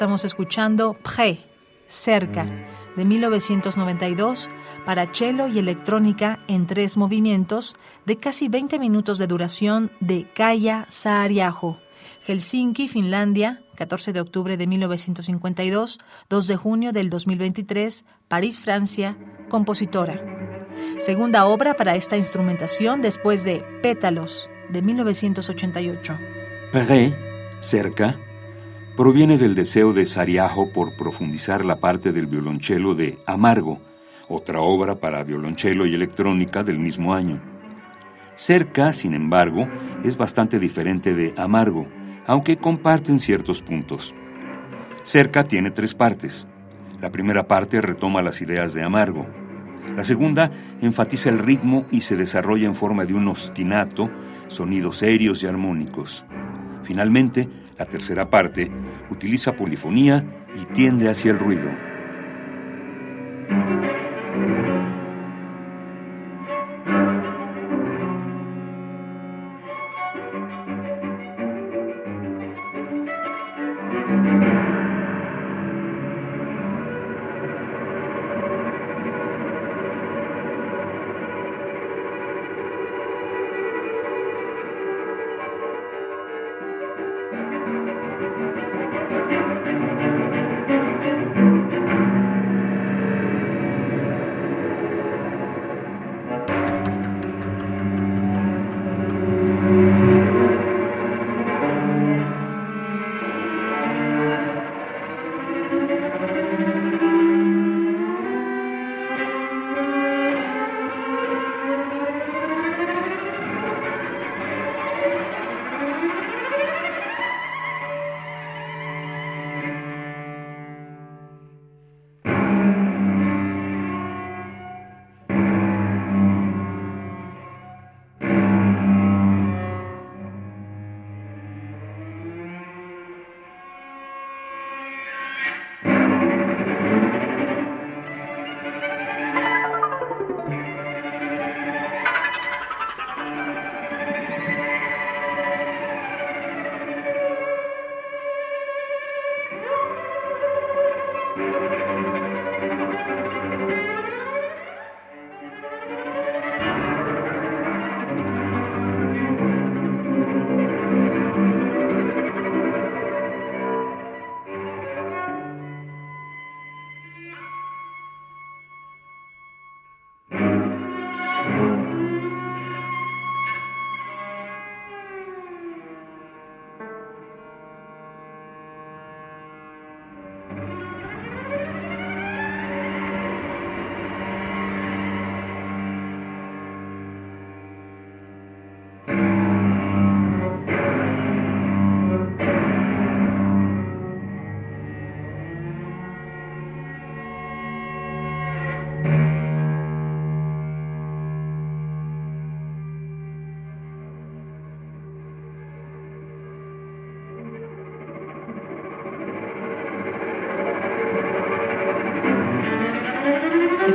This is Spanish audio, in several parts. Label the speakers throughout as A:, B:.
A: Estamos escuchando Pré, cerca, de 1992, para cello y electrónica en tres movimientos de casi 20 minutos de duración de Kaya Saariaho, Helsinki, Finlandia, 14 de octubre de 1952, 2 de junio del 2023, París, Francia, compositora. Segunda obra para esta instrumentación después de Pétalos, de 1988.
B: Pré, cerca, proviene del deseo de Sariajo por profundizar la parte del violonchelo de Amargo, otra obra para violonchelo y electrónica del mismo año. Cerca, sin embargo, es bastante diferente de Amargo, aunque comparten ciertos puntos. Cerca tiene tres partes. La primera parte retoma las ideas de Amargo. La segunda enfatiza el ritmo y se desarrolla en forma de un ostinato, sonidos serios y armónicos. Finalmente, la tercera parte utiliza polifonía y tiende hacia el ruido.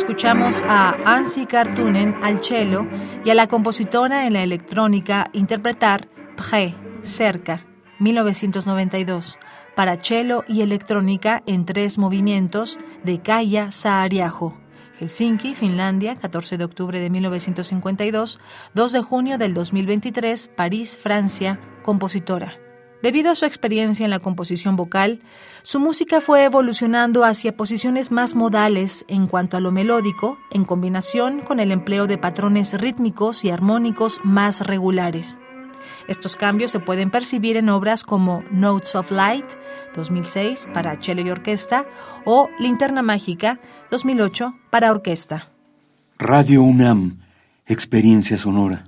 B: Escuchamos a Ansi Kartunen al cello y a la compositora en la electrónica interpretar Pré, cerca, 1992, para cello y electrónica en tres movimientos de Kaya Saariaho. Helsinki, Finlandia, 14 de octubre de 1952, 2 de junio del 2023, París, Francia, compositora. Debido a su experiencia en la composición vocal, su música fue evolucionando hacia posiciones más modales en cuanto a lo melódico, en combinación con el empleo de patrones rítmicos y armónicos más regulares. Estos cambios se pueden percibir en obras como Notes of Light, 2006, para cello y orquesta, o Linterna Mágica, 2008, para orquesta. Radio UNAM, Experiencia Sonora.